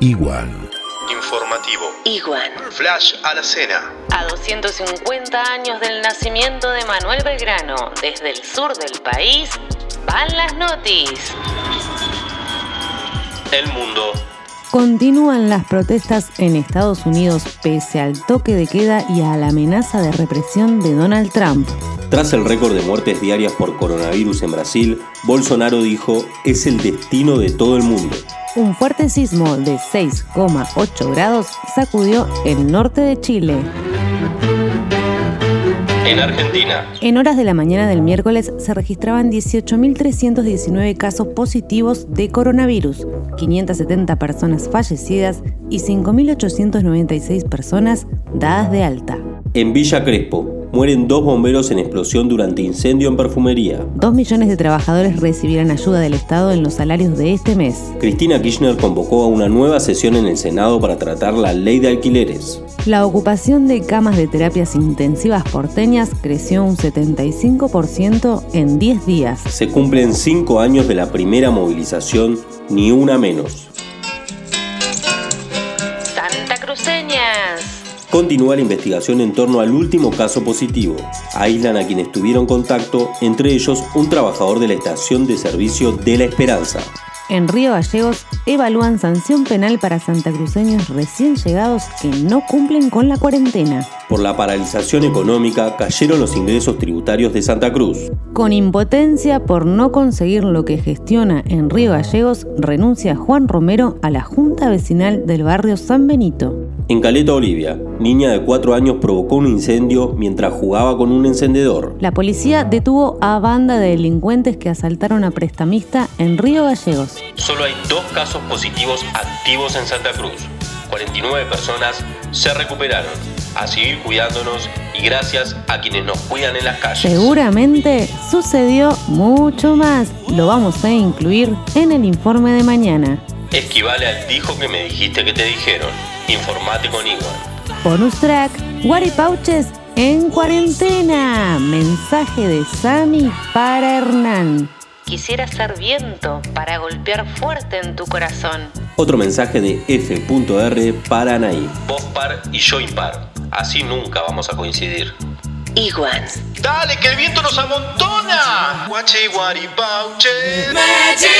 Igual. Informativo. Igual. Flash a la cena. A 250 años del nacimiento de Manuel Belgrano, desde el sur del país, van las noticias. El mundo. Continúan las protestas en Estados Unidos pese al toque de queda y a la amenaza de represión de Donald Trump. Tras el récord de muertes diarias por coronavirus en Brasil, Bolsonaro dijo, es el destino de todo el mundo. Un fuerte sismo de 6,8 grados sacudió el norte de Chile. En Argentina. En horas de la mañana del miércoles se registraban 18.319 casos positivos de coronavirus, 570 personas fallecidas y 5.896 personas dadas de alta. En Villa Crespo, mueren dos bomberos en explosión durante incendio en perfumería. Dos millones de trabajadores recibirán ayuda del Estado en los salarios de este mes. Cristina Kirchner convocó a una nueva sesión en el Senado para tratar la ley de alquileres. La ocupación de camas de terapias intensivas porteñas creció un 75% en 10 días. Se cumplen cinco años de la primera movilización, ni una menos. Continúa la investigación en torno al último caso positivo. Aíslan a quienes tuvieron contacto, entre ellos un trabajador de la estación de servicio de La Esperanza. En Río Gallegos evalúan sanción penal para santacruceños recién llegados que no cumplen con la cuarentena. Por la paralización económica cayeron los ingresos tributarios de Santa Cruz. Con impotencia por no conseguir lo que gestiona en Río Gallegos, renuncia Juan Romero a la Junta Vecinal del barrio San Benito. En Caleta, Olivia, niña de 4 años provocó un incendio mientras jugaba con un encendedor. La policía detuvo a banda de delincuentes que asaltaron a prestamista en Río Gallegos. Solo hay dos casos positivos activos en Santa Cruz. 49 personas se recuperaron. A seguir cuidándonos y gracias a quienes nos cuidan en las calles. Seguramente sucedió mucho más. Lo vamos a incluir en el informe de mañana. Equivale al dijo que me dijiste que te dijeron. Informate con Igual. Bonus track, Guaripauches en cuarentena. Mensaje de Sami para Hernán. Quisiera ser viento para golpear fuerte en tu corazón. Otro mensaje de F.R. para Anaí. Vos par y yo impar. Así nunca vamos a coincidir. Igual. ¡Dale, que el viento nos amontona! Guachi, guaripauche. Magic.